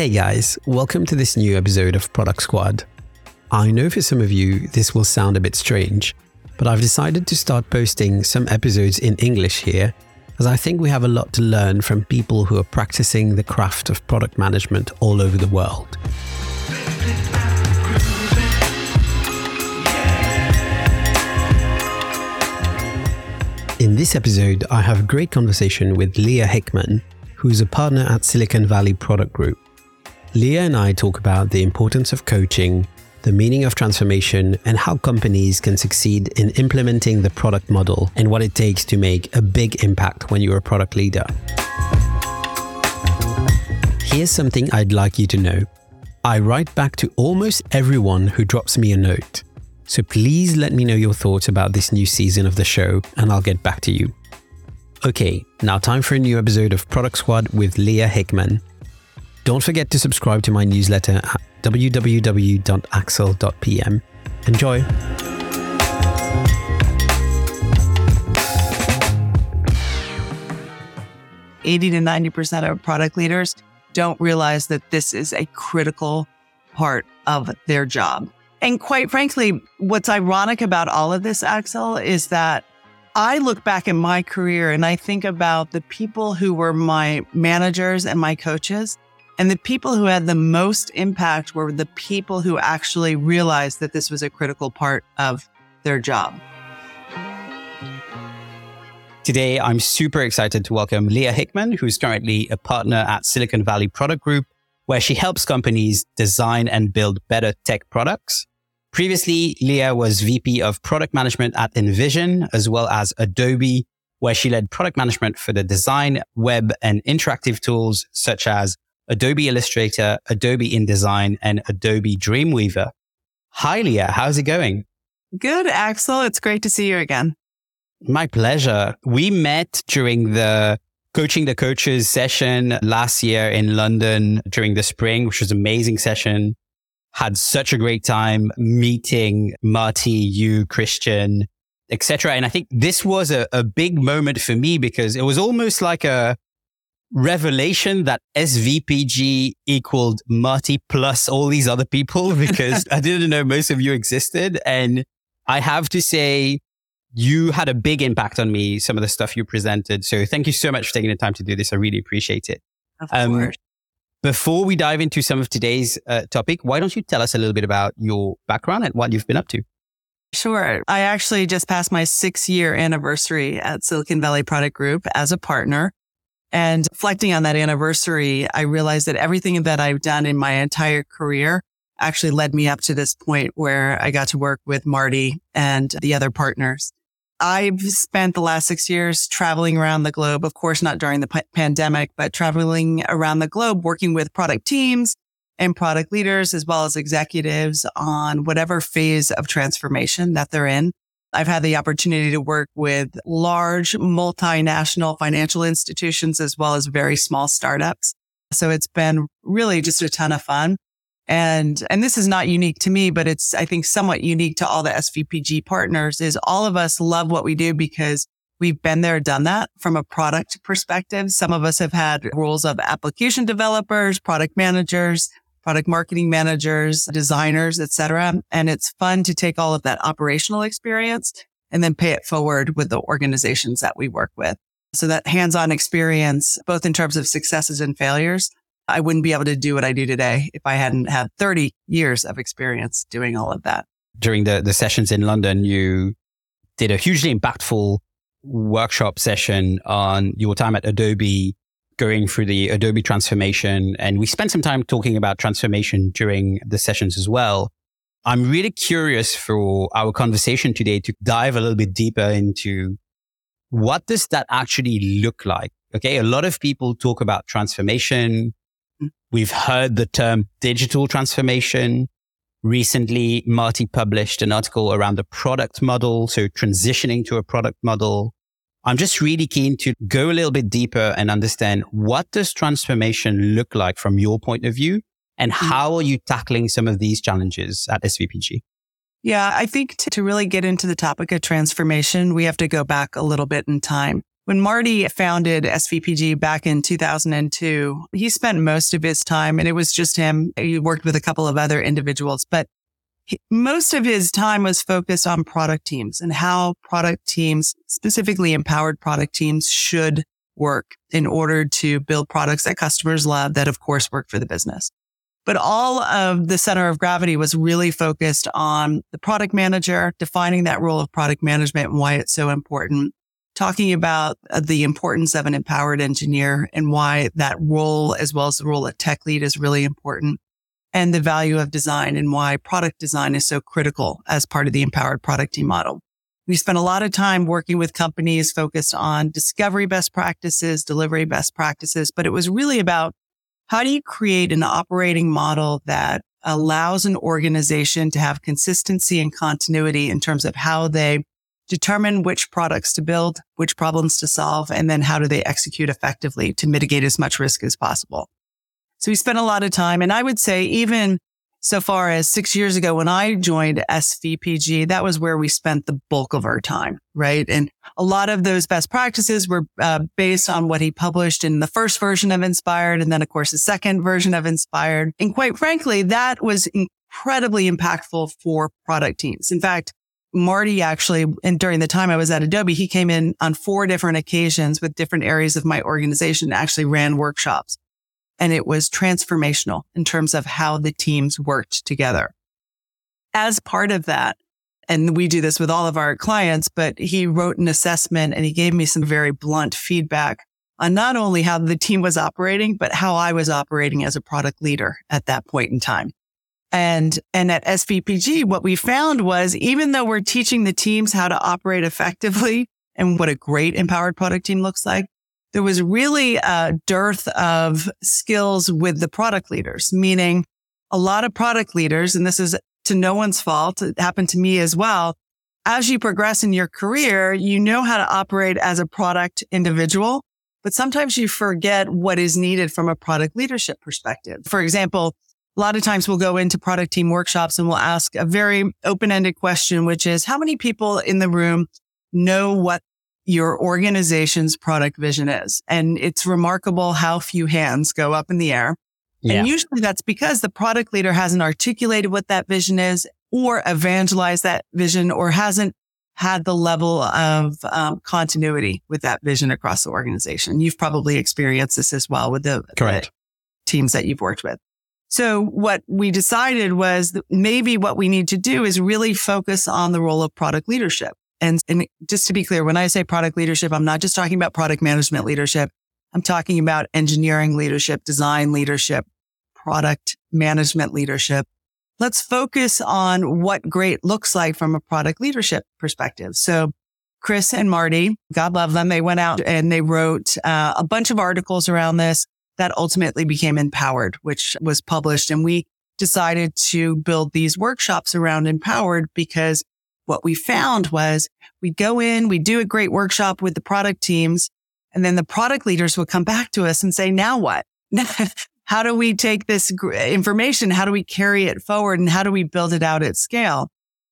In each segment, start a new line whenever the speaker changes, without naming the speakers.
Hey guys, welcome to this new episode of Product Squad. I know for some of you this will sound a bit strange, but I've decided to start posting some episodes in English here, as I think we have a lot to learn from people who are practicing the craft of product management all over the world. In this episode, I have a great conversation with Lea Hickman, who's a partner at Silicon Valley Product Group. Lea and I talk about the importance of coaching, the meaning of transformation, and how companies can succeed in implementing the product model and what it takes to make a big impact when you're a product leader. Here's something I'd like you to know I write back to almost everyone who drops me a note. So please let me know your thoughts about this new season of the show, and I'll get back to you. Okay, now time for a new episode of Product Squad with Lea Hickman. Don't forget to subscribe to my newsletter at www.axel.pm. Enjoy!
Eighty to ninety percent of product leaders don't realize that this is a critical part of their job. And quite frankly, what's ironic about all of this, Axel, is that I look back at my career and I think about the people who were my managers and my coaches. And the people who had the most impact were the people who actually realized that this was a critical part of their job.
Today, I'm super excited to welcome Lea Hickman, who's currently a partner at Silicon Valley Product Group, where she helps companies design and build better tech products. Previously, Lea was VP of product management at InVision, as well as Adobe, where she led product management for the design, web, and interactive tools such as Adobe Illustrator, Adobe InDesign, and Adobe Dreamweaver. Hi, Lea. How's it going?
Good, Axel. It's great to see you again.
My pleasure. We met during the coaching the coaches session last year in London during the spring, which was an amazing session. Had such a great time meeting Marty, you, Christian, etc. And I think this was a, a big moment for me because it was almost like a revelation that SVPG equaled Marty plus all these other people because I didn't know most of you existed. And I have to say, you had a big impact on me, some of the stuff you presented. So thank you so much for taking the time to do this. I really appreciate it.
Of um, course.
Before we dive into some of today's uh, topic, why don't you tell us a little bit about your background and what you've been up to?
Sure. I actually just passed my six year anniversary at Silicon Valley Product Group as a partner. And reflecting on that anniversary, I realized that everything that I've done in my entire career actually led me up to this point where I got to work with Marty and the other partners. I've spent the last six years traveling around the globe, of course, not during the p- pandemic, but traveling around the globe, working with product teams and product leaders, as well as executives on whatever phase of transformation that they're in. I've had the opportunity to work with large multinational financial institutions as well as very small startups. So it's been really just a ton of fun. And, and this is not unique to me, but it's, I think somewhat unique to all the SVPG partners is all of us love what we do because we've been there, done that from a product perspective. Some of us have had roles of application developers, product managers, product marketing managers, designers, etc. And it's fun to take all of that operational experience and then pay it forward with the organizations that we work with. So that hands-on experience, both in terms of successes and failures, I wouldn't be able to do what I do today if I hadn't had 30 years of experience doing all of that.
During the, the sessions in London, you did a hugely impactful workshop session on your time at Adobe going through the Adobe transformation. And we spent some time talking about transformation during the sessions as well. I'm really curious for our conversation today to dive a little bit deeper into what does that actually look like? Okay. A lot of people talk about transformation. We've heard the term digital transformation. Recently, Marty published an article around the product model. So transitioning to a product model. I'm just really keen to go a little bit deeper and understand what does transformation look like from your point of view and mm-hmm. how are you tackling some of these challenges at SVPG?
Yeah, I think to, to really get into the topic of transformation, we have to go back a little bit in time. When Marty founded SVPG back in 2002, he spent most of his time, and it was just him. He worked with a couple of other individuals, but most of his time was focused on product teams and how product teams, specifically empowered product teams should work in order to build products that customers love that of course work for the business. But all of the center of gravity was really focused on the product manager, defining that role of product management and why it's so important, talking about uh, the importance of an empowered engineer and why that role, as well as the role of tech lead is really important and the value of design and why product design is so critical as part of the empowered product team model. We spent a lot of time working with companies focused on discovery best practices, delivery best practices, but it was really about how do you create an operating model that allows an organization to have consistency and continuity in terms of how they determine which products to build, which problems to solve, and then how do they execute effectively to mitigate as much risk as possible. So we spent a lot of time. And I would say even so far as six years ago, when I joined SVPG, that was where we spent the bulk of our time, right? And a lot of those best practices were uh, based on what he published in the first version of Inspired. And then, of course, the second version of Inspired. And quite frankly, that was incredibly impactful for product teams. In fact, Marty actually, and during the time I was at Adobe, he came in on four different occasions with different areas of my organization and actually ran workshops and it was transformational in terms of how the teams worked together. As part of that, and we do this with all of our clients, but he wrote an assessment and he gave me some very blunt feedback on not only how the team was operating, but how I was operating as a product leader at that point in time. And, and at SVPG, what we found was even though we're teaching the teams how to operate effectively and what a great empowered product team looks like, there was really a dearth of skills with the product leaders, meaning a lot of product leaders, and this is to no one's fault. It happened to me as well. As you progress in your career, you know how to operate as a product individual, but sometimes you forget what is needed from a product leadership perspective. For example, a lot of times we'll go into product team workshops and we'll ask a very open-ended question, which is how many people in the room know what your organization's product vision is. And it's remarkable how few hands go up in the air. Yeah. And usually that's because the product leader hasn't articulated what that vision is or evangelized that vision or hasn't had the level of um, continuity with that vision across the organization. You've probably experienced this as well with the,
Correct.
the teams that you've worked with. So what we decided was that maybe what we need to do is really focus on the role of product leadership. And, and just to be clear, when I say product leadership, I'm not just talking about product management leadership. I'm talking about engineering leadership, design leadership, product management leadership. Let's focus on what great looks like from a product leadership perspective. So Chris and Marty, God love them, they went out and they wrote uh, a bunch of articles around this that ultimately became Empowered, which was published. And we decided to build these workshops around Empowered because what we found was we'd go in, we'd do a great workshop with the product teams, and then the product leaders would come back to us and say, now what? how do we take this information? How do we carry it forward? And how do we build it out at scale?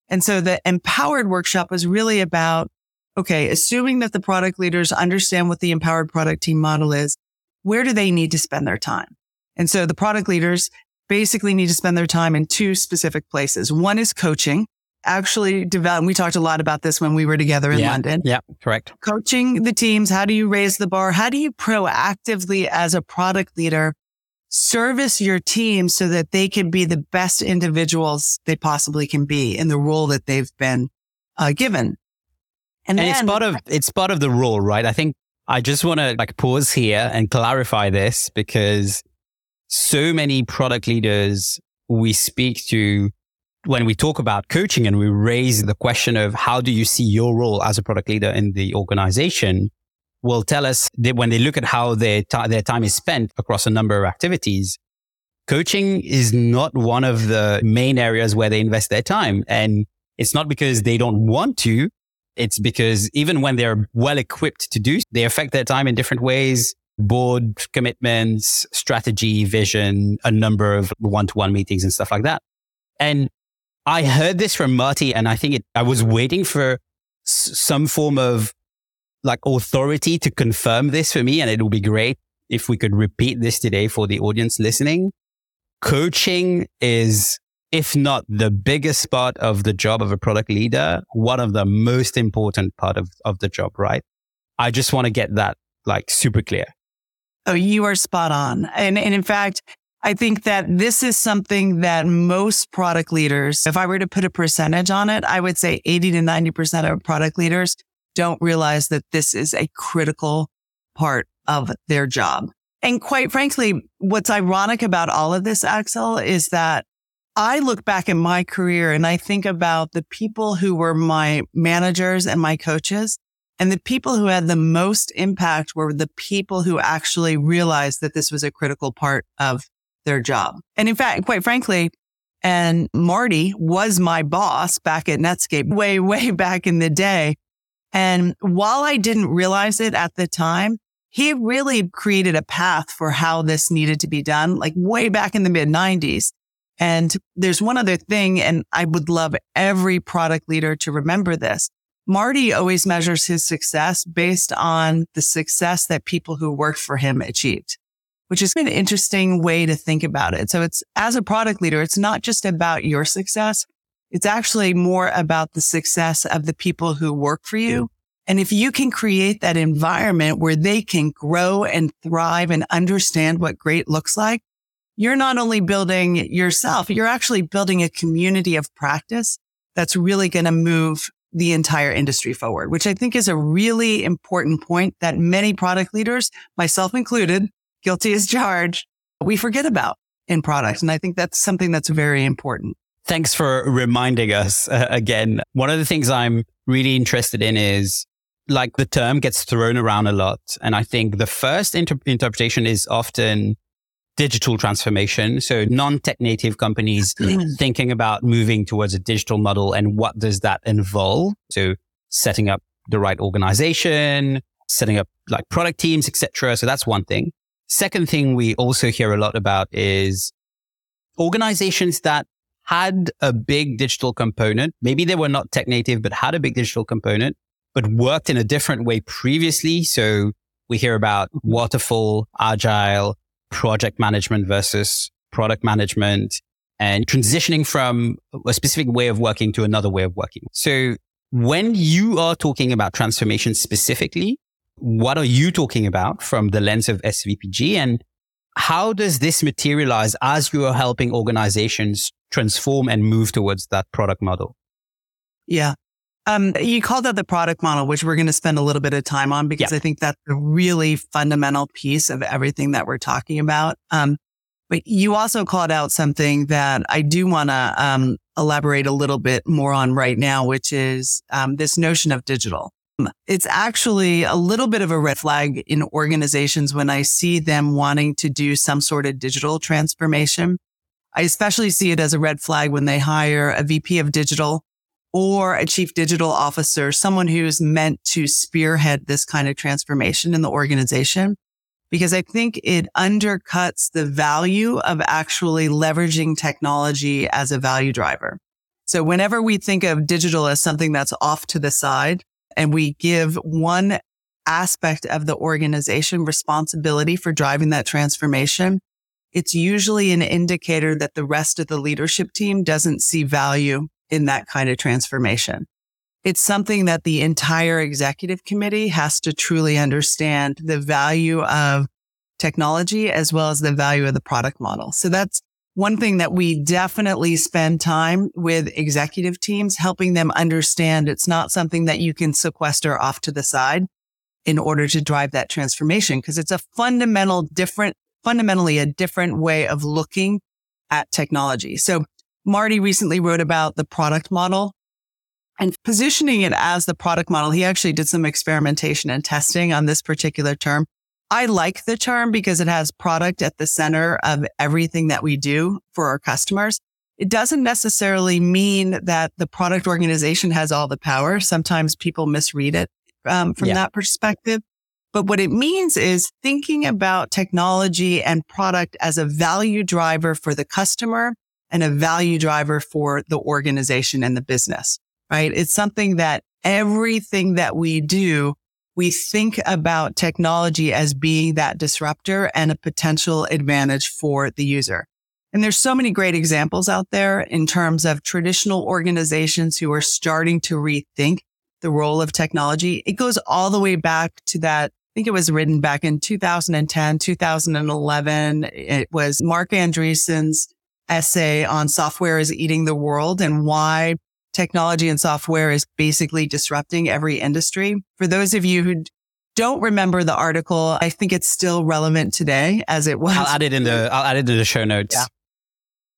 And so the empowered workshop was really about, okay, assuming that the product leaders understand what the empowered product team model is, where do they need to spend their time? And so the product leaders basically need to spend their time in two specific places. One is coaching actually develop. We talked a lot about this when we were together in
yeah,
London.
Yeah, correct.
Coaching the teams. How do you raise the bar? How do you proactively as a product leader service your team so that they can be the best individuals they possibly can be in the role that they've been uh, given?
And, and then, it's part of, it's part of the role, right? I think I just want to like pause here and clarify this because so many product leaders we speak to when we talk about coaching and we raise the question of how do you see your role as a product leader in the organization, will tell us that when they look at how their, t- their time is spent across a number of activities, coaching is not one of the main areas where they invest their time. And it's not because they don't want to. It's because even when they're well equipped to do, they affect their time in different ways. Board commitments, strategy, vision, a number of one to one meetings and stuff like that. And I heard this from Marty and I think it, I was waiting for s- some form of like authority to confirm this for me. And it will be great if we could repeat this today for the audience listening. Coaching is, if not the biggest part of the job of a product leader, one of the most important part of, of the job, right? I just want to get that like super clear.
Oh, you are spot on. And, and in fact, I think that this is something that most product leaders, if I were to put a percentage on it, I would say 80 to 90% of product leaders don't realize that this is a critical part of their job. And quite frankly, what's ironic about all of this, Axel, is that I look back at my career and I think about the people who were my managers and my coaches. And the people who had the most impact were the people who actually realized that this was a critical part of their job. And in fact, quite frankly, and Marty was my boss back at Netscape way, way back in the day. And while I didn't realize it at the time, he really created a path for how this needed to be done, like way back in the mid 90s. And there's one other thing, and I would love every product leader to remember this. Marty always measures his success based on the success that people who worked for him achieved which is an interesting way to think about it. So it's as a product leader, it's not just about your success. It's actually more about the success of the people who work for you. And if you can create that environment where they can grow and thrive and understand what great looks like, you're not only building yourself, you're actually building a community of practice that's really going to move the entire industry forward, which I think is a really important point that many product leaders, myself included, guilty as charged, we forget about in products. And I think that's something that's very important.
Thanks for reminding us uh, again. One of the things I'm really interested in is like the term gets thrown around a lot. And I think the first inter- interpretation is often digital transformation. So non-tech native companies thinking about moving towards a digital model and what does that involve? So setting up the right organization, setting up like product teams, etc. So that's one thing. Second thing we also hear a lot about is organizations that had a big digital component. Maybe they were not tech native, but had a big digital component, but worked in a different way previously. So we hear about waterfall, agile, project management versus product management and transitioning from a specific way of working to another way of working. So when you are talking about transformation specifically, what are you talking about from the lens of SVPG and how does this materialize as you are helping organizations transform and move towards that product model?
Yeah. Um, you called out the product model, which we're going to spend a little bit of time on because yeah. I think that's a really fundamental piece of everything that we're talking about. Um, but you also called out something that I do want to um, elaborate a little bit more on right now, which is um, this notion of digital. It's actually a little bit of a red flag in organizations when I see them wanting to do some sort of digital transformation. I especially see it as a red flag when they hire a VP of digital or a chief digital officer, someone who's meant to spearhead this kind of transformation in the organization. Because I think it undercuts the value of actually leveraging technology as a value driver. So whenever we think of digital as something that's off to the side, and we give one aspect of the organization responsibility for driving that transformation, it's usually an indicator that the rest of the leadership team doesn't see value in that kind of transformation. It's something that the entire executive committee has to truly understand the value of technology as well as the value of the product model. So that's one thing that we definitely spend time with executive teams, helping them understand it's not something that you can sequester off to the side in order to drive that transformation. Cause it's a fundamental different, fundamentally a different way of looking at technology. So Marty recently wrote about the product model and positioning it as the product model. He actually did some experimentation and testing on this particular term. I like the term because it has product at the center of everything that we do for our customers. It doesn't necessarily mean that the product organization has all the power. Sometimes people misread it um, from yeah. that perspective. But what it means is thinking about technology and product as a value driver for the customer and a value driver for the organization and the business, right? It's something that everything that we do we think about technology as being that disruptor and a potential advantage for the user. And there's so many great examples out there in terms of traditional organizations who are starting to rethink the role of technology. It goes all the way back to that. I think it was written back in 2010, 2011. It was Marc Andreessen's essay on software is eating the world and why technology and software is basically disrupting every industry. For those of you who don't remember the article, I think it's still relevant today as it was.
I'll add it in the, I'll add it in the show notes.
Yeah.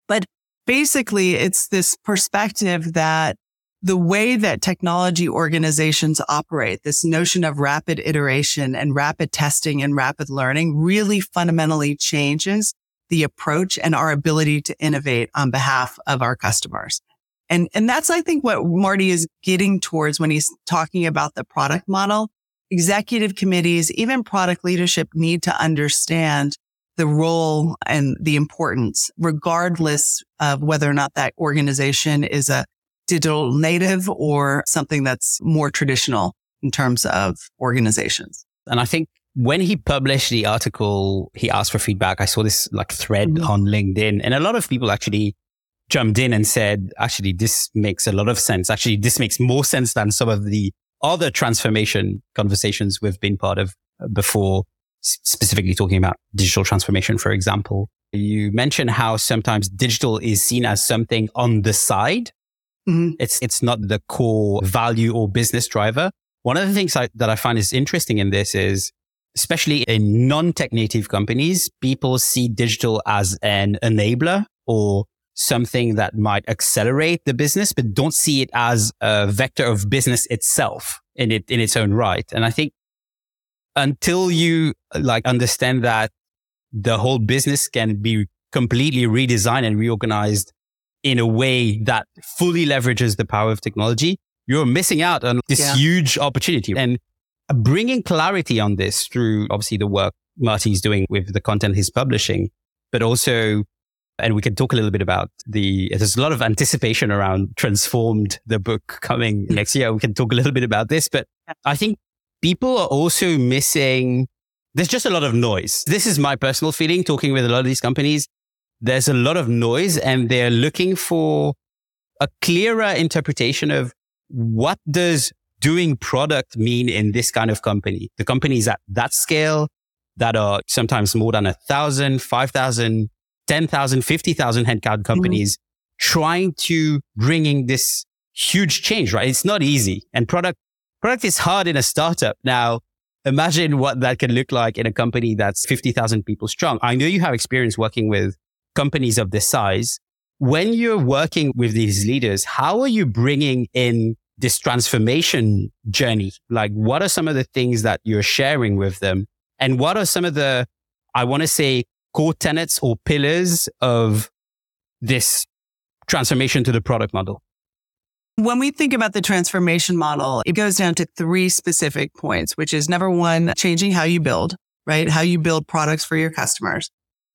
But basically it's this perspective that the way that technology organizations operate, this notion of rapid iteration and rapid testing and rapid learning really fundamentally changes the approach and our ability to innovate on behalf of our customers. And, and that's, I think, what Marty is getting towards when he's talking about the product model. Executive committees, even product leadership need to understand the role and the importance, regardless of whether or not that organization is a digital native or something that's more traditional in terms of organizations.
And I think when he published the article, he asked for feedback. I saw this like thread mm-hmm. on LinkedIn and a lot of people actually jumped in and said, actually, this makes a lot of sense. Actually, this makes more sense than some of the other transformation conversations we've been part of before, specifically talking about digital transformation, for example. You mentioned how sometimes digital is seen as something on the side. Mm-hmm. It's, it's not the core value or business driver. One of the things I, that I find is interesting in this is, especially in non-tech native companies, people see digital as an enabler or something that might accelerate the business, but don't see it as a vector of business itself in it, in its own right. And I think until you like understand that the whole business can be completely redesigned and reorganized in a way that fully leverages the power of technology, you're missing out on this yeah. huge opportunity. And bringing clarity on this through obviously the work Marty's doing with the content he's publishing, but also and we can talk a little bit about the, there's a lot of anticipation around Transformed, the book coming hmm. next year. We can talk a little bit about this, but I think people are also missing, there's just a lot of noise. This is my personal feeling talking with a lot of these companies. There's a lot of noise and they're looking for a clearer interpretation of what does doing product mean in this kind of company? The companies at that scale that are sometimes more than a thousand, five thousand 10,000, 50,000 headcount companies mm-hmm. trying to bringing this huge change, right? It's not easy and product, product is hard in a startup. Now imagine what that can look like in a company that's 50,000 people strong. I know you have experience working with companies of this size. When you're working with these leaders, how are you bringing in this transformation journey? Like what are some of the things that you're sharing with them? And what are some of the, I want to say core tenets or pillars of this transformation to the product model?
When we think about the transformation model, it goes down to three specific points, which is number one, changing how you build, right? How you build products for your customers.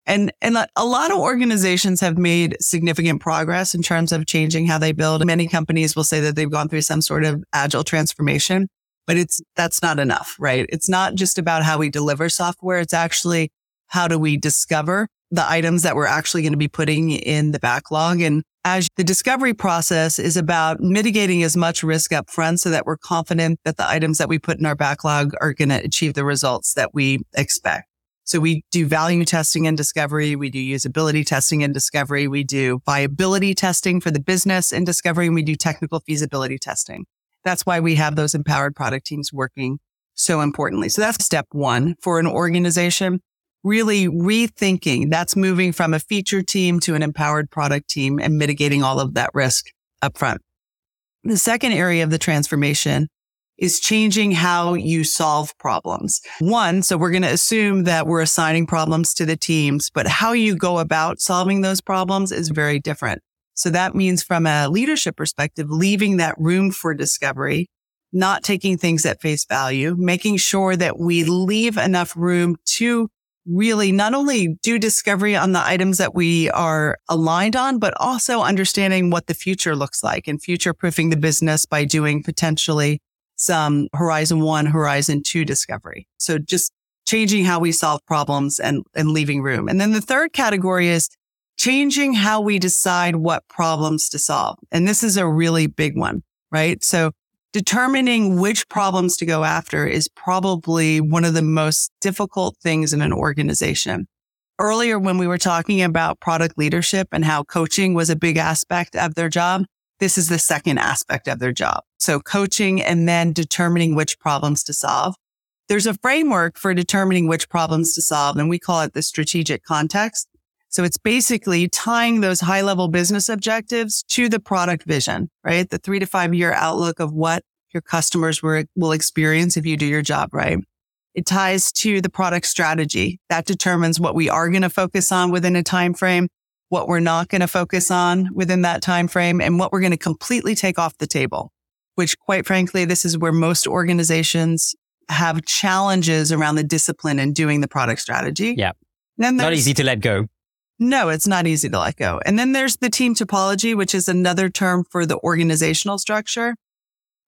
And, and a lot of organizations have made significant progress in terms of changing how they build. Many companies will say that they've gone through some sort of agile transformation, but it's, that's not enough, right? It's not just about how we deliver software. It's actually how do we discover the items that we're actually going to be putting in the backlog? And as the discovery process is about mitigating as much risk up front so that we're confident that the items that we put in our backlog are going to achieve the results that we expect. So we do value testing and discovery. We do usability testing and discovery. We do viability testing for the business and discovery. And we do technical feasibility testing. That's why we have those empowered product teams working so importantly. So that's step one for an organization really rethinking that's moving from a feature team to an empowered product team and mitigating all of that risk upfront. The second area of the transformation is changing how you solve problems. One, so we're going to assume that we're assigning problems to the teams, but how you go about solving those problems is very different. So that means from a leadership perspective, leaving that room for discovery, not taking things at face value, making sure that we leave enough room to really not only do discovery on the items that we are aligned on, but also understanding what the future looks like and future proofing the business by doing potentially some horizon one, horizon two discovery. So just changing how we solve problems and, and leaving room. And then the third category is changing how we decide what problems to solve. And this is a really big one, right? So determining which problems to go after is probably one of the most difficult things in an organization. Earlier, when we were talking about product leadership and how coaching was a big aspect of their job, this is the second aspect of their job. So coaching and then determining which problems to solve. There's a framework for determining which problems to solve, and we call it the strategic context. So it's basically tying those high level business objectives to the product vision, right? The three to five year outlook of what your customers will experience if you do your job right. It ties to the product strategy that determines what we are going to focus on within a time frame, what we're not going to focus on within that time frame, and what we're going to completely take off the table. Which, quite frankly, this is where most organizations have challenges around the discipline and doing the product strategy.
Yeah. Then not easy to let go.
No, it's not easy to let go. And then there's the team topology, which is another term for the organizational structure.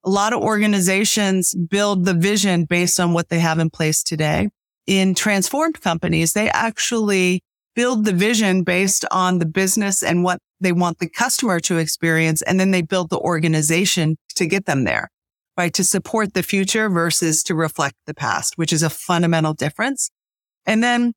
A lot of organizations build the vision based on what they have in place today. In transformed companies, they actually build the vision based on the business and what they want the customer to experience. And then they build the organization to get them there, right? To support the future versus to reflect the past, which is a fundamental difference. And then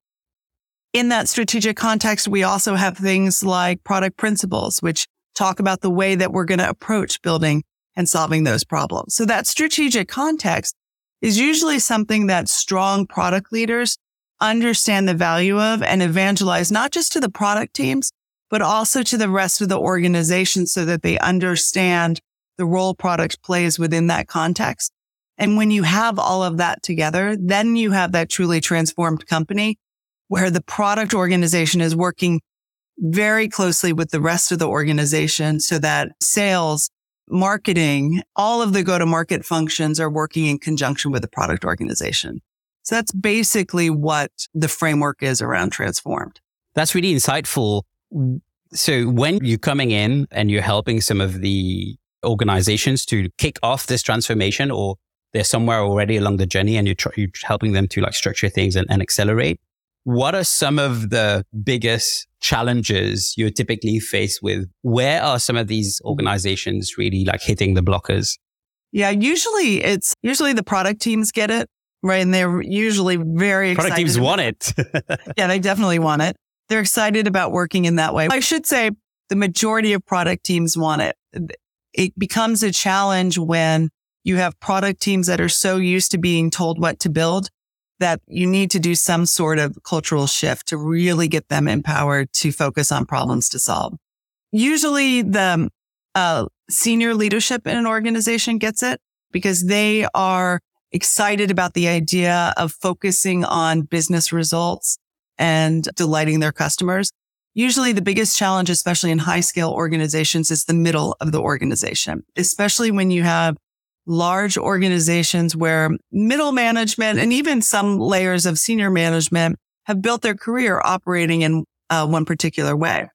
in that strategic context, we also have things like product principles, which talk about the way that we're going to approach building and solving those problems. So that strategic context is usually something that strong product leaders understand the value of and evangelize not just to the product teams, but also to the rest of the organization so that they understand the role product plays within that context. And when you have all of that together, then you have that truly transformed company where the product organization is working very closely with the rest of the organization so that sales, marketing, all of the go to market functions are working in conjunction with the product organization. So that's basically what the framework is around transformed.
That's really insightful. So when you're coming in and you're helping some of the organizations to kick off this transformation or they're somewhere already along the journey and you're, tr- you're helping them to like structure things and, and accelerate, what are some of the biggest challenges you're typically faced with? Where are some of these organizations really like hitting the blockers?
Yeah, usually it's usually the product teams get it, right? And they're usually very
product teams want it.
yeah, they definitely want it. They're excited about working in that way. I should say the majority of product teams want it. It becomes a challenge when you have product teams that are so used to being told what to build that you need to do some sort of cultural shift to really get them empowered to focus on problems to solve. Usually the uh, senior leadership in an organization gets it because they are excited about the idea of focusing on business results and delighting their customers. Usually the biggest challenge, especially in high scale organizations, is the middle of the organization, especially when you have large organizations where middle management and even some layers of senior management have built their career operating in uh, one particular way.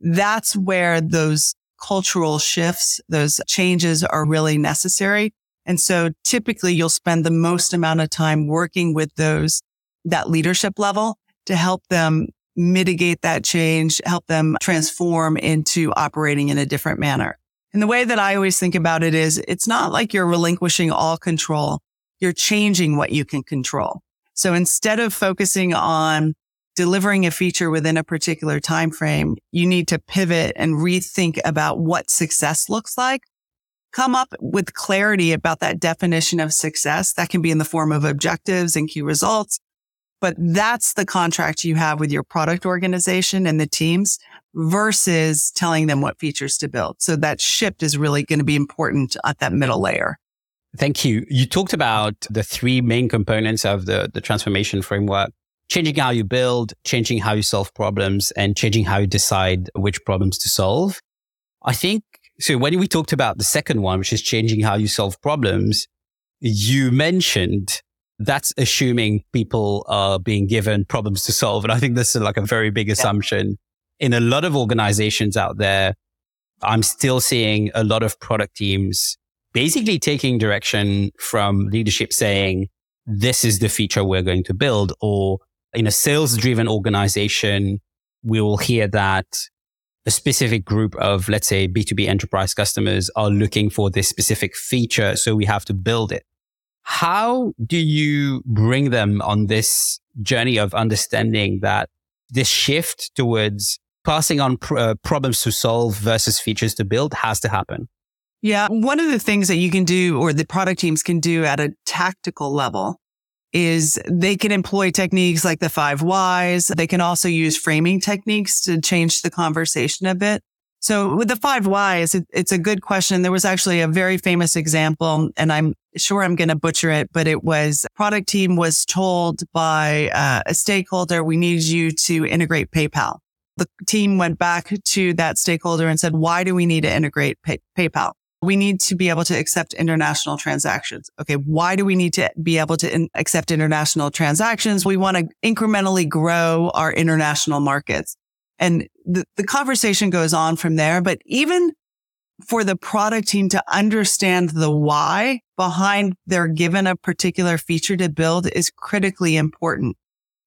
That's where those cultural shifts, those changes are really necessary. And so typically you'll spend the most amount of time working with those, that leadership level to help them mitigate that change, help them transform into operating in a different manner. And the way that I always think about it is it's not like you're relinquishing all control. You're changing what you can control. So instead of focusing on delivering a feature within a particular time frame, you need to pivot and rethink about what success looks like. Come up with clarity about that definition of success. That can be in the form of objectives and key results. But that's the contract you have with your product organization and the teams versus telling them what features to build. So that shift is really going to be important at that middle layer.
Thank you. You talked about the three main components of the, the transformation framework changing how you build, changing how you solve problems, and changing how you decide which problems to solve. I think so. When we talked about the second one, which is changing how you solve problems, you mentioned that's assuming people are being given problems to solve. And I think this is like a very big assumption in a lot of organizations out there, I'm still seeing a lot of product teams basically taking direction from leadership saying, this is the feature we're going to build. Or in a sales driven organization, we will hear that a specific group of, let's say, B2B enterprise customers are looking for this specific feature. So we have to build it. How do you bring them on this journey of understanding that this shift towards passing on pr- uh, problems to solve versus features to build has to happen?
Yeah. One of the things that you can do or the product teams can do at a tactical level is they can employ techniques like the five whys. They can also use framing techniques to change the conversation a bit. So with the five whys, it, it's a good question. There was actually a very famous example and I'm sure I'm going to butcher it, but it was product team was told by uh, a stakeholder, we need you to integrate PayPal. The team went back to that stakeholder and said, why do we need to integrate pay- PayPal? we need to be able to accept international transactions. Okay. Why do we need to be able to in- accept international transactions? We want to incrementally grow our international markets. And the, the conversation goes on from there. But even for the product team to understand the why behind their given a particular feature to build is critically important.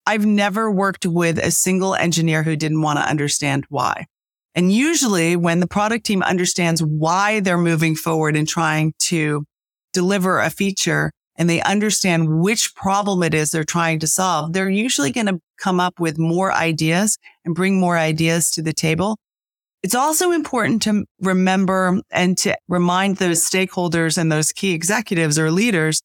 I've never worked with a single engineer who didn't want to understand why. And usually when the product team understands why they're moving forward and trying to deliver a feature and they understand which problem it is they're trying to solve, they're usually going to come up with more ideas and bring more ideas to the table. It's also important to remember and to remind those stakeholders and those key executives or leaders.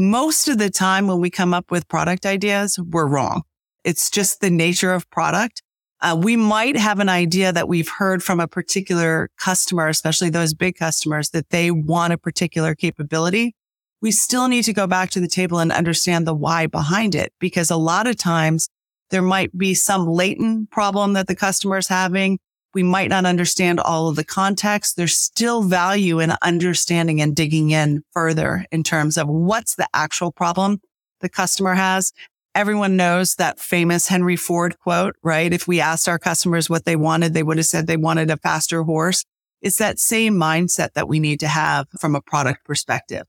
Most of the time when we come up with product ideas, we're wrong. It's just the nature of product. Uh, we might have an idea that we've heard from a particular customer, especially those big customers that they want a particular capability. We still need to go back to the table and understand the why behind it because a lot of times there might be some latent problem that the customer is having. We might not understand all of the context. There's still value in understanding and digging in further in terms of what's the actual problem the customer has Everyone knows that famous Henry Ford quote, right? If we asked our customers what they wanted, they would have said they wanted a faster horse. It's that same mindset that we need to have from a product perspective.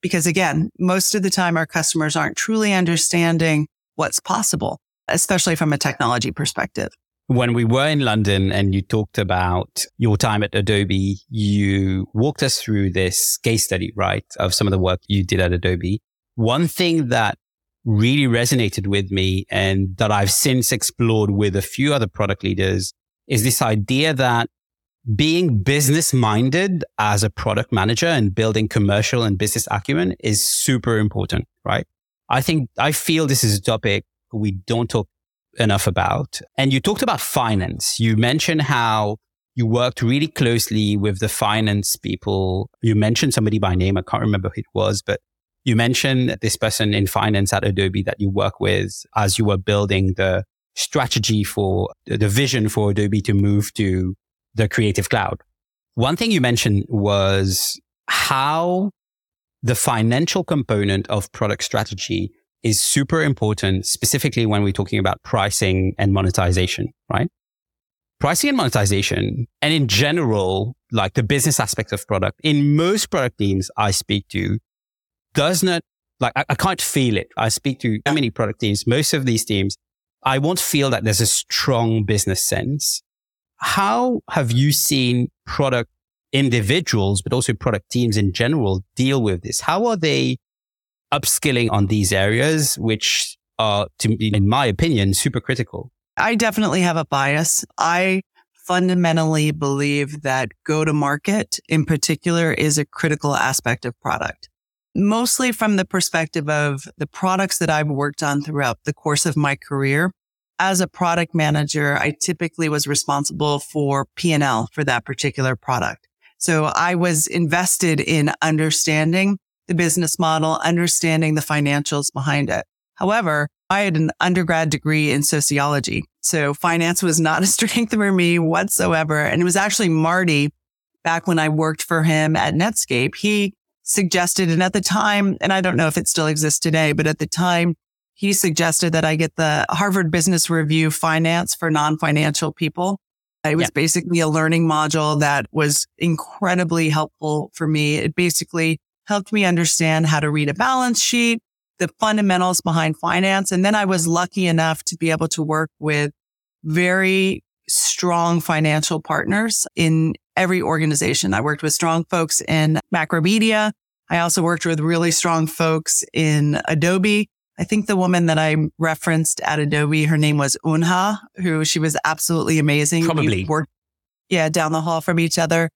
Because again, most of the time our customers aren't truly understanding what's possible, especially from a technology perspective.
When we were in London and you talked about your time at Adobe, you walked us through this case study, right? Of some of the work you did at Adobe. One thing that really resonated with me and that I've since explored with a few other product leaders is this idea that being business minded as a product manager and building commercial and business acumen is super important, right? I think I feel this is a topic we don't talk enough about. And you talked about finance. You mentioned how you worked really closely with the finance people. You mentioned somebody by name. I can't remember who it was, but you mentioned this person in finance at Adobe that you work with as you were building the strategy for the vision for Adobe to move to the creative cloud. One thing you mentioned was how the financial component of product strategy is super important, specifically when we're talking about pricing and monetization, right? Pricing and monetization, and in general, like the business aspect of product, in most product teams I speak to, does not like I, I can't feel it. I speak to so many product teams, most of these teams. I won't feel that there's a strong business sense. How have you seen product individuals, but also product teams in general deal with this? How are they upskilling on these areas, which are, to, me, in my opinion, super critical?
I definitely have a bias. I fundamentally believe that go to market in particular is a critical aspect of product mostly from the perspective of the products that I've worked on throughout the course of my career. As a product manager, I typically was responsible for P&L for that particular product. So I was invested in understanding the business model, understanding the financials behind it. However, I had an undergrad degree in sociology. So finance was not a strength for me whatsoever. And it was actually Marty back when I worked for him at Netscape. He suggested, and at the time, and I don't know if it still exists today, but at the time, he suggested that I get the Harvard Business Review finance for non-financial people. It was
Yeah.
basically a learning module that was incredibly helpful for me. It basically helped me understand how to read a balance sheet, the fundamentals behind finance. And then I was lucky enough to be able to work with very strong financial partners in every organization. I worked with strong folks in Macromedia. I also worked with really strong folks in Adobe. I think the woman that I referenced at Adobe, her name was Unha, who she was absolutely amazing. We
Probably.
worked, yeah, down the hall from each other.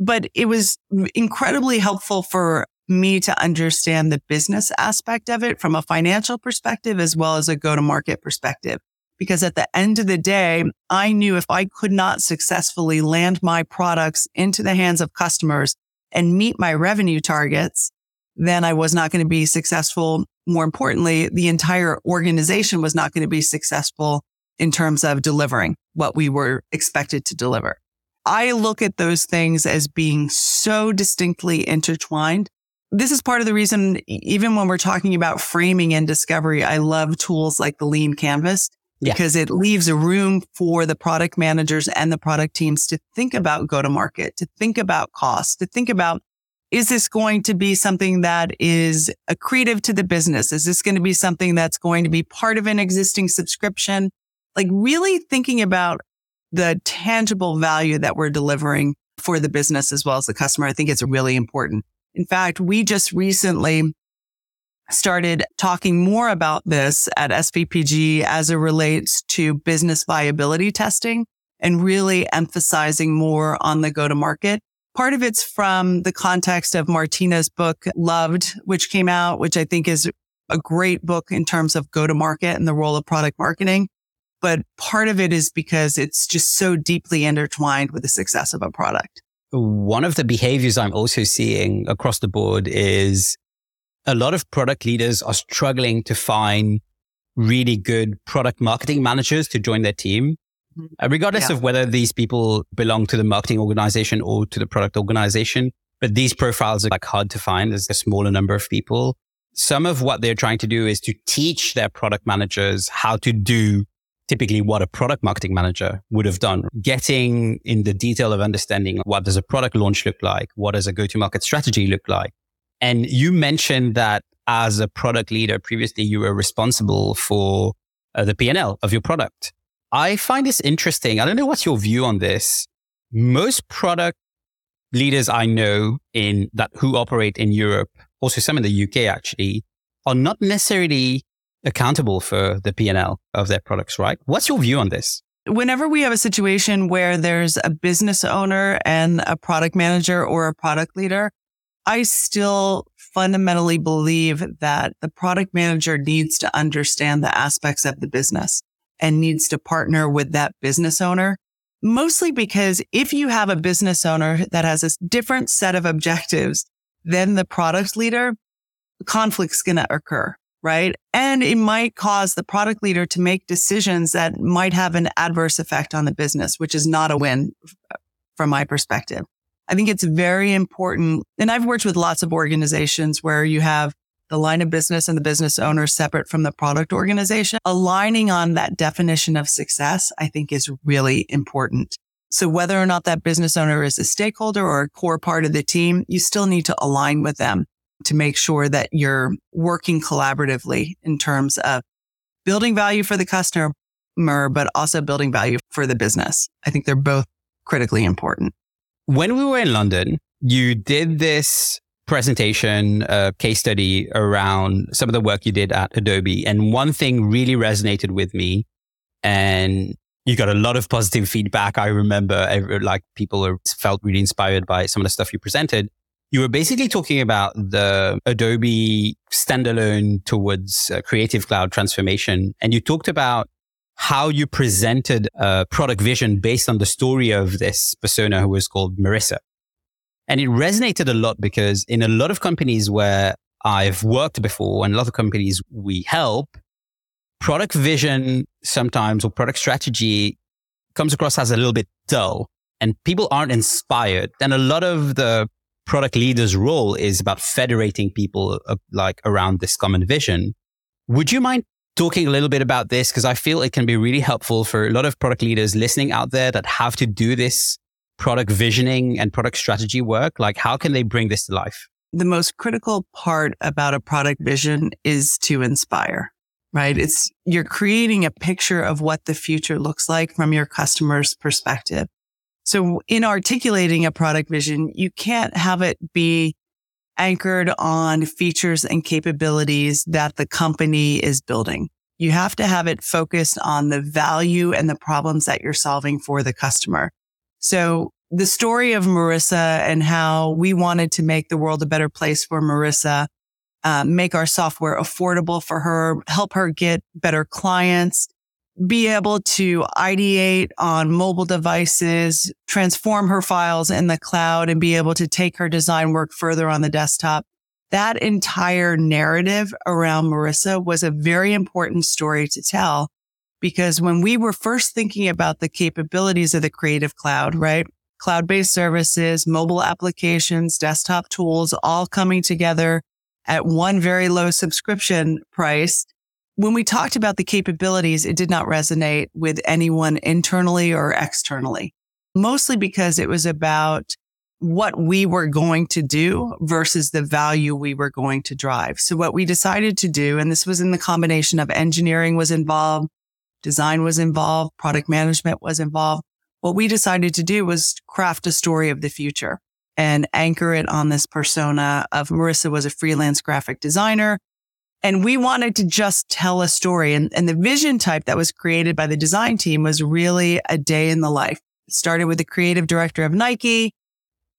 But it was incredibly helpful for me to understand the business aspect of it from a financial perspective as well as a go to market perspective. Because at the end of the day, I knew if I could not successfully land my products into the hands of customers and meet my revenue targets, then I was not going to be successful. More importantly, the entire organization was not going to be successful in terms of delivering what we were expected to deliver. I look at those things as being so distinctly intertwined. This is part of the reason, even when we're talking about framing and discovery, I love tools like the lean canvas
Yeah.
because it leaves a room for the product managers and the product teams to think about go to market, to think about cost, to think about is this going to be something that is accretive to the business? Is this going to be something that's going to be part of an existing subscription? Like really thinking about the tangible value that we're delivering for the business as well as the customer. I think it's really important. In fact, we just recently started talking more about this at SVPG as it relates to business viability testing and really emphasizing more on the go to market. Part of it's from the context of Martina's book, Loved, which came out, which I think is a great book in terms of go to market and the role of product marketing. But part of it is because it's just so deeply intertwined with the success of a product.
One of the behaviors I'm also seeing across the board is a lot of product leaders are struggling to find really good product marketing managers to join their team.
Mhm.
Uh, regardless
Yeah.
of whether these people belong to the marketing organization or to the product organization. But these profiles are like hard to find. There's a smaller number of people. Some of what they're trying to do is to teach their product managers how to do typically what a product marketing manager would have done. Getting in the detail of understanding what does a product launch look like? What does a go-to-market strategy look like? And you mentioned that as a product leader, previously you were responsible for uh, the P&L of your product. I find this interesting. I don't know what's your view on this. Most product leaders I know in that who operate in Europe, also some in the UK actually, are not necessarily accountable for the P&L of their products, right? What's your view on this?
Whenever we have a situation where there's a business owner and a product manager or a product leader, I still fundamentally believe that the product manager needs to understand the aspects of the business and needs to partner with that business owner. Mostly because if you have a business owner that has a different set of objectives than the product leader, conflict's going to occur, right? And it might cause the product leader to make decisions that might have an adverse effect on the business, which is not a win uh, from my perspective. I think it's very important. And I've worked with lots of organizations where you have the line of business and the business owner separate from the product organization. Aligning on that definition of success, I think is really important. So whether or not that business owner is a stakeholder or a core part of the team, you still need to align with them to make sure that you're working collaboratively in terms of building value for the customer, but also building value for the business. I think they're both critically important.
When we were in London, you did this presentation, uh, case study around some of the work you did at Adobe. And one thing really resonated with me and you got a lot of positive feedback. I remember like people felt really inspired by some of the stuff you presented. You were basically talking about the Adobe standalone towards uh, creative cloud transformation. And you talked about how you presented a product vision based on the story of this persona who was called Marissa. And it resonated a lot because in a lot of companies where I've worked before and a lot of companies we help, product vision sometimes or product strategy comes across as a little bit dull and people aren't inspired. And a lot of the product leader's role is about federating people uh, like around this common vision. Would you mind talking a little bit about this because I feel it can be really helpful for a lot of product leaders listening out there that have to do this product visioning and product strategy work. Like, how can they bring this to life?
The most critical part about a product vision is to inspire, right? It's you're creating a picture of what the future looks like from your customer's perspective. So in articulating a product vision, you can't have it be anchored on features and capabilities that the company is building. You have to have it focused on the value and the problems that you're solving for the customer. So the story of Marissa and how we wanted to make the world a better place for Marissa, uh, make our software affordable for her, help her get better clients, be able to ideate on mobile devices, transform her files in the cloud and be able to take her design work further on the desktop. That entire narrative around Marissa was a very important story to tell because when we were first thinking about the capabilities of the creative cloud, right? Cloud-based services, mobile applications, desktop tools, all coming together at one very low subscription price when we talked about the capabilities, it did not resonate with anyone internally or externally, mostly because it was about what we were going to do versus the value we were going to drive. So what we decided to do, and this was in the combination of engineering was involved, design was involved, product management was involved. What we decided to do was craft a story of the future and anchor it on this persona of Marissa was a freelance graphic designer and we wanted to just tell a story. And, and the vision type that was created by the design team was really a day in the life. It started with the creative director of Nike,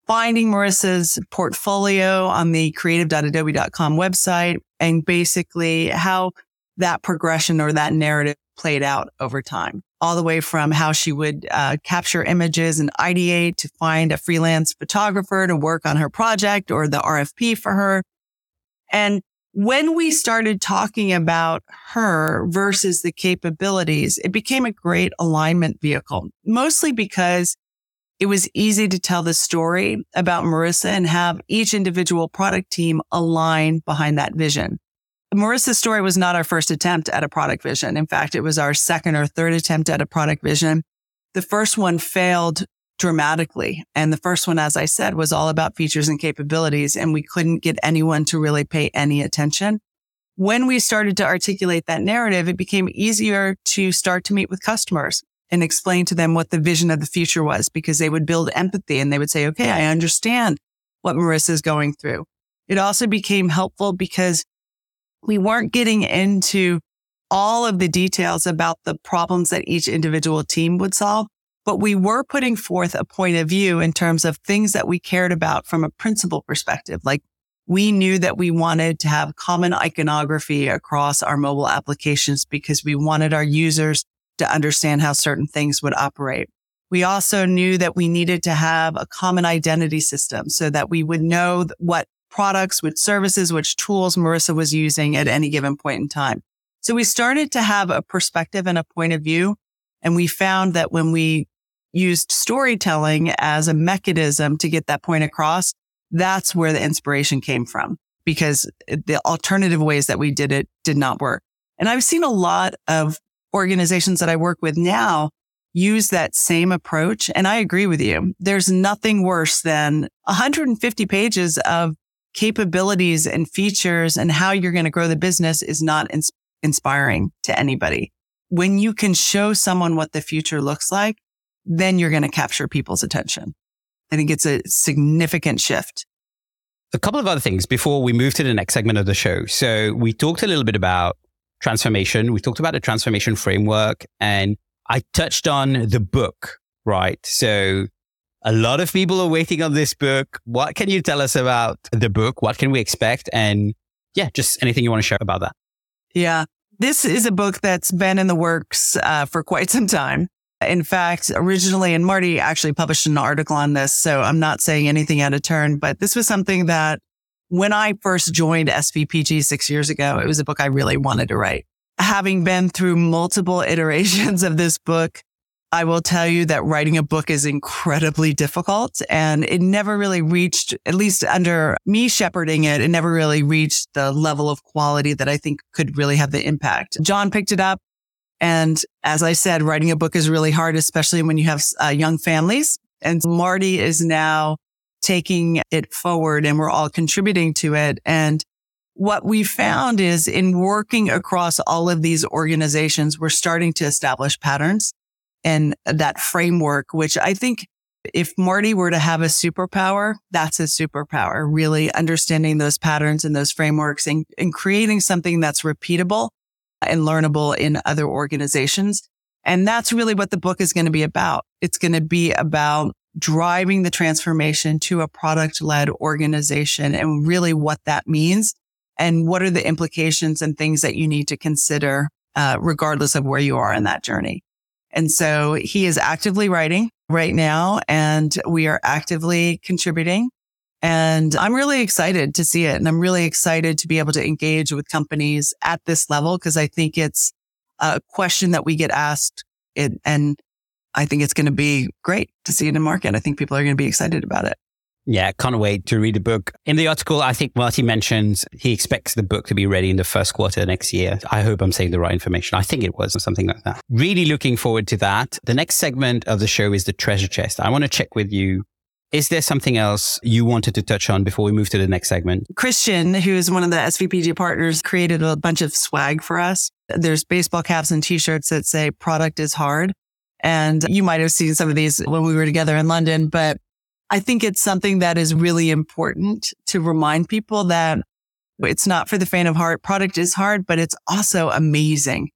finding Marissa's portfolio on the creative.adobe.com website and basically how that progression or that narrative played out over time, all the way from how she would uh, capture images and ideate to find a freelance photographer to work on her project or the RFP for her. And when we started talking about her versus the capabilities, it became a great alignment vehicle, mostly because it was easy to tell the story about Marissa and have each individual product team align behind that vision. Marissa's story was not our first attempt at a product vision. In fact, it was our second or third attempt at a product vision. The first one failed dramatically. And the first one, as I said, was all about features and capabilities. And we couldn't get anyone to really pay any attention. When we started to articulate that narrative, it became easier to start to meet with customers and explain to them what the vision of the future was because they would build empathy and they would say, okay, I understand what Marissa is going through. It also became helpful because we weren't getting into all of the details about the problems that each individual team would solve but we were putting forth a point of view in terms of things that we cared about from a principle perspective. Like we knew that we wanted to have common iconography across our mobile applications because we wanted our users to understand how certain things would operate. We also knew that we needed to have a common identity system so that we would know what products, which services, which tools Marissa was using at any given point in time. So we started to have a perspective and a point of view and we found that when we used storytelling as a mechanism to get that point across, that's where the inspiration came from because the alternative ways that we did it did not work. And I've seen a lot of organizations that I work with now use that same approach. And I agree with you. There's nothing worse than 150 pages of capabilities and features and how you're going to grow the business is not ins- inspiring to anybody when you can show someone what the future looks like, then you're going to capture people's attention. I think it's a significant shift.
A couple of other things before we move to the next segment of the show. So we talked a little bit about transformation. We talked about the transformation framework and I touched on the book, right? So a lot of people are waiting on this book. What can you tell us about the book? What can we expect? And yeah, just anything you want to share about that.
Yeah. This is a book that's been in the works uh, for quite some time. In fact, originally, and Marty actually published an article on this, so I'm not saying anything out of turn, but this was something that when I first joined SVPG six years ago, it was a book I really wanted to write. Having been through multiple iterations of this book, I will tell you that writing a book is incredibly difficult and it never really reached, at least under me shepherding it, it never really reached the level of quality that I think could really have the impact. John picked it up. And as I said, writing a book is really hard, especially when you have uh, young families. And Marty is now taking it forward and we're all contributing to it. And what we found is in working across all of these organizations, we're starting to establish patterns and that framework, which I think if Marty were to have a superpower, that's a superpower, really understanding those patterns and those frameworks and, and creating something that's repeatable and learnable in other organizations. And that's really what the book is going to be about. It's going to be about driving the transformation to a product led organization and really what that means and what are the implications and things that you need to consider, uh, regardless of where you are in that journey. And so he is actively writing right now and we are actively contributing. And I'm really excited to see it. And I'm really excited to be able to engage with companies at this level because I think it's a question that we get asked it, and I think it's going to be great to see it in the market. I think people are going to be excited about it.
Yeah, can't wait to read the book. In the article, I think Marty mentions he expects the book to be ready in the first quarter next year. I hope I'm saying the right information. I think it was something like that. Really looking forward to that. The next segment of the show is the treasure chest. I want to check with you. Is there something else you wanted to touch on before we move to the next segment?
Christian, who is one of the SVPG partners, created a bunch of swag for us. There's baseball caps and t-shirts that say product is hard. And you might have seen some of these when we were together in London, but I think it's something that is really important to remind people that it's not for the faint of heart. Product is hard, but it's also amazing.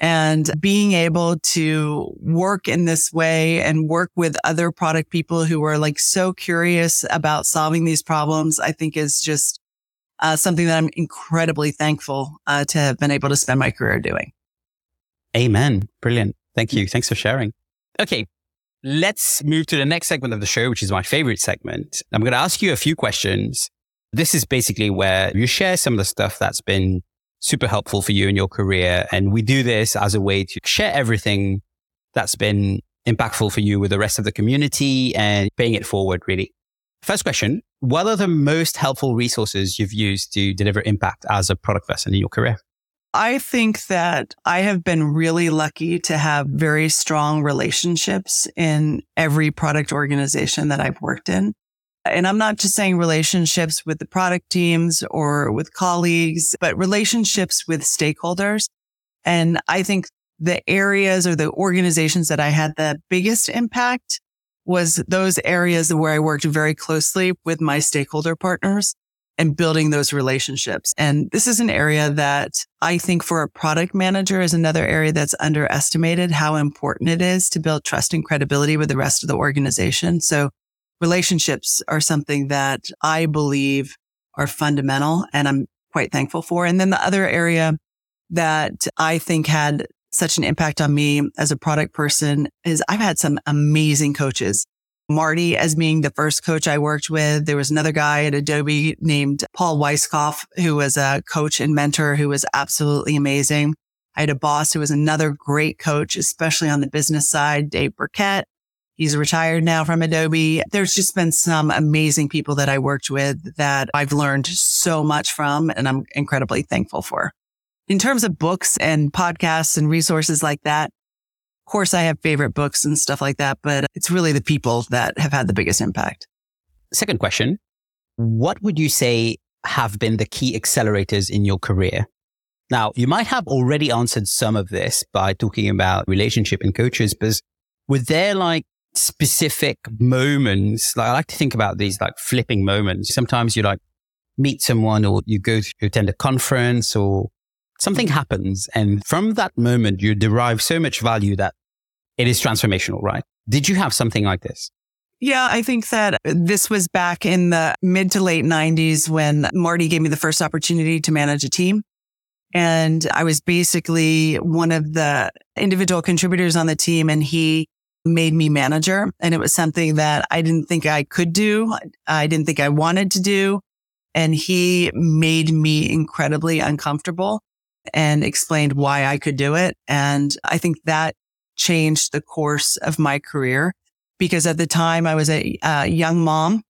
And being able to work in this way and work with other product people who are like so curious about solving these problems, I think is just uh, something that I'm incredibly thankful uh, to have been able to spend my career doing.
Amen. Brilliant. Thank you. Thanks for sharing. Okay. Let's move to the next segment of the show, which is my favorite segment. I'm going to ask you a few questions. This is basically where you share some of the stuff that's been super helpful for you in your career. And we do this as a way to share everything that's been impactful for you with the rest of the community and paying it forward, really. First question. What are the most helpful resources you've used to deliver impact as a product person in your career?
I think that I have been really lucky to have very strong relationships in every product organization that I've worked in. And I'm not just saying relationships with the product teams or with colleagues, but relationships with stakeholders. And I think the areas or the organizations that I had the biggest impact was those areas where I worked very closely with my stakeholder partners and building those relationships. And this is an area that I think for a product manager is another area that's underestimated how important it is to build trust and credibility with the rest of the organization. So relationships are something that I believe are fundamental and I'm quite thankful for. And then the other area that I think had such an impact on me as a product person is I've had some amazing coaches Marty as being the first coach I worked with. There was another guy at Adobe named Paul Weiskopf, who was a coach and mentor who was absolutely amazing. I had a boss who was another great coach, especially on the business side, Dave Burkett. He's retired now from Adobe. There's just been some amazing people that I worked with that I've learned so much from and I'm incredibly thankful for. In terms of books and podcasts and resources like that, of course, I have favorite books and stuff like that, but it's really the people that have had the biggest impact.
Second question. What would you say have been the key accelerators in your career? Now, you might have already answered some of this by talking about relationship and coaches, but were there like specific moments? Like I like to think about these like flipping moments. Sometimes you like meet someone or you go to attend a conference or something happens. And from that moment, you derive so much value that it is transformational, right? Did you have something like this?
Yeah, I think that this was back in the mid to late 90s when Marty gave me the first opportunity to manage a team. And I was basically one of the individual contributors on the team and he made me manager. And it was something that I didn't think I could do. I didn't think I wanted to do. And he made me incredibly uncomfortable and explained why I could do it. And I think that changed the course of my career because at the time I was a, a young mom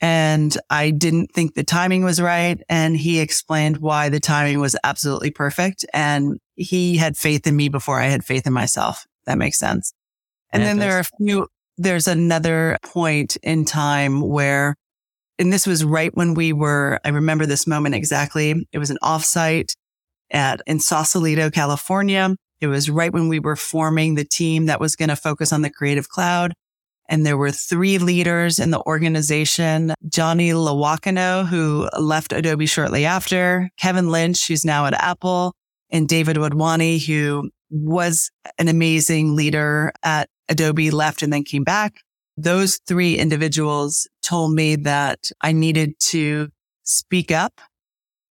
and I didn't think the timing was right. And he explained why the timing was absolutely perfect. And he had faith in me before I had faith in myself. That makes sense. And then there are a few, there's another point in time where, and this was right when we were, I remember this moment exactly. It was an offsite at in Sausalito, California. It was right when we were forming the team that was going to focus on the creative cloud. And there were three leaders in the organization. Johnny Loiacono, who left Adobe shortly after, Kevin Lynch, who's now at Apple, and David Wadhwani, who was an amazing leader at Adobe, left and then came back. Those three individuals told me that I needed to speak up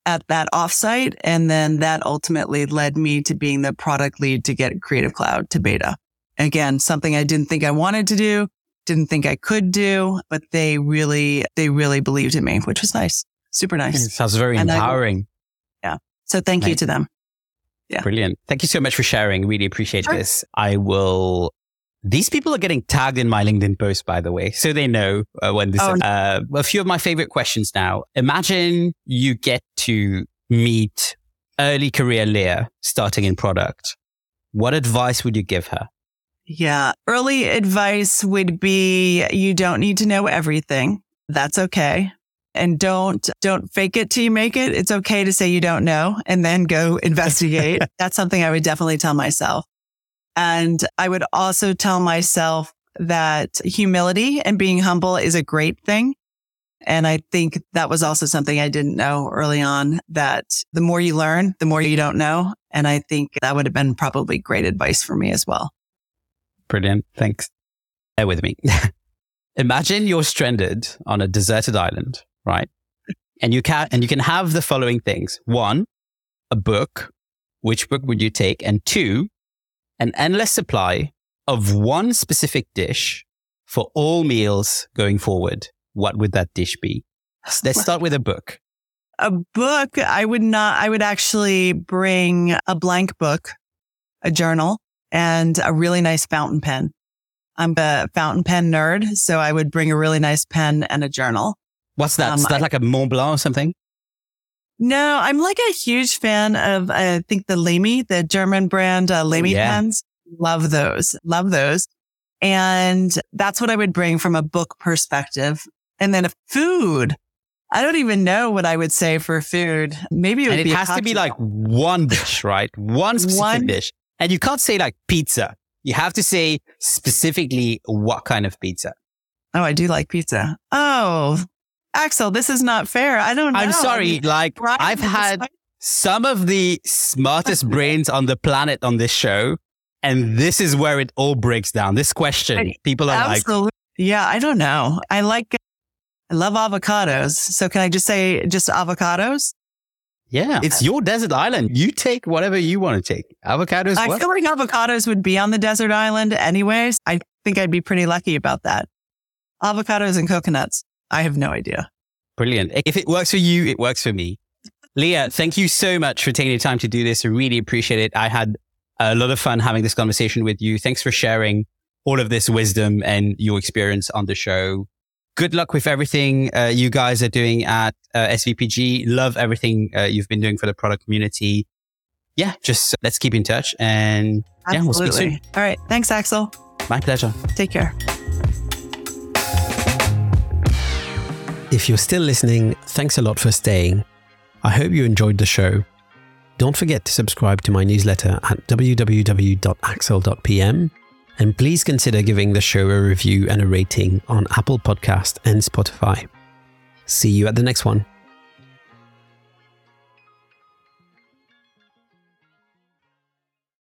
at that offsite. And then that ultimately led me to being the product lead to get Creative Cloud to beta. Again, something I didn't think I wanted to do, didn't think I could do, but they really, they really believed in me, which was nice. Super nice. It
sounds very and empowering.
I, yeah. So thank you to them.
Yeah. Brilliant. Thank you so much for sharing. Really appreciate sure. this. I will these people are getting tagged in my LinkedIn post, by the way, so they know uh, when this. Oh. Uh, a few of my favorite questions now. Imagine you get to meet early career Lea starting in product. What advice would you give her?
Yeah, early advice would be you don't need to know everything. That's okay. And don't don't fake it till you make it. It's okay to say you don't know and then go investigate. That's something I would definitely tell myself. And I would also tell myself that humility and being humble is a great thing. And I think that was also something I didn't know early on that the more you learn, the more you don't know. And I think that would have been probably great advice for me as well.
Brilliant. Thanks. Bear with me. Imagine you're stranded on a deserted island, right? And you can, and you can have the following things. One, a book. Which book would you take? And two, an endless supply of one specific dish for all meals going forward, what would that dish be? Let's start with a book.
A book, I would not, I would actually bring a blank book, a journal, and a really nice fountain pen. I'm a fountain pen nerd, so I would bring a really nice pen and a journal.
What's that? Um, Is that I, like a Mont Blanc or something?
No, I'm like a huge fan of, I think the Lamy, the German brand uh, Lamy yeah. pens. Love those. Love those. And that's what I would bring from a book perspective. And then a food. I don't even know what I would say for food. Maybe it would
and
it
has to be like one dish, right? One specific one, dish. And you can't say like pizza. You have to say specifically what kind of pizza.
Oh, I do like pizza. Oh, Axel, this is not fair. I don't know.
I'm sorry. I mean, like Brian I've had some of the smartest brains on the planet on this show. And this is where it all breaks down. This question, people are absolutely. like,
yeah, I don't know. I like, I love avocados. So can I just say just avocados?
Yeah, it's uh, your desert island. You take whatever you want to take. Avocados.
I what? feel like avocados would be on the desert island anyways. I think I'd be pretty lucky about that. Avocados and coconuts. I have no idea.
Brilliant. If it works for you, it works for me. Lea, thank you so much for taking the time to do this. I really appreciate it. I had a lot of fun having this conversation with you. Thanks for sharing all of this wisdom and your experience on the show. Good luck with everything uh, you guys are doing at uh, SVPG. Love everything uh, you've been doing for the product community. Yeah, just let's keep in touch and Absolutely. yeah, we'll speak soon.
All right. Thanks, Axel.
My pleasure.
Take care.
If you're still listening, thanks a lot for staying. I hope you enjoyed the show. Don't forget to subscribe to my newsletter at www.axel.pm and please consider giving the show a review and a rating on Apple Podcast and Spotify. See you at the next one.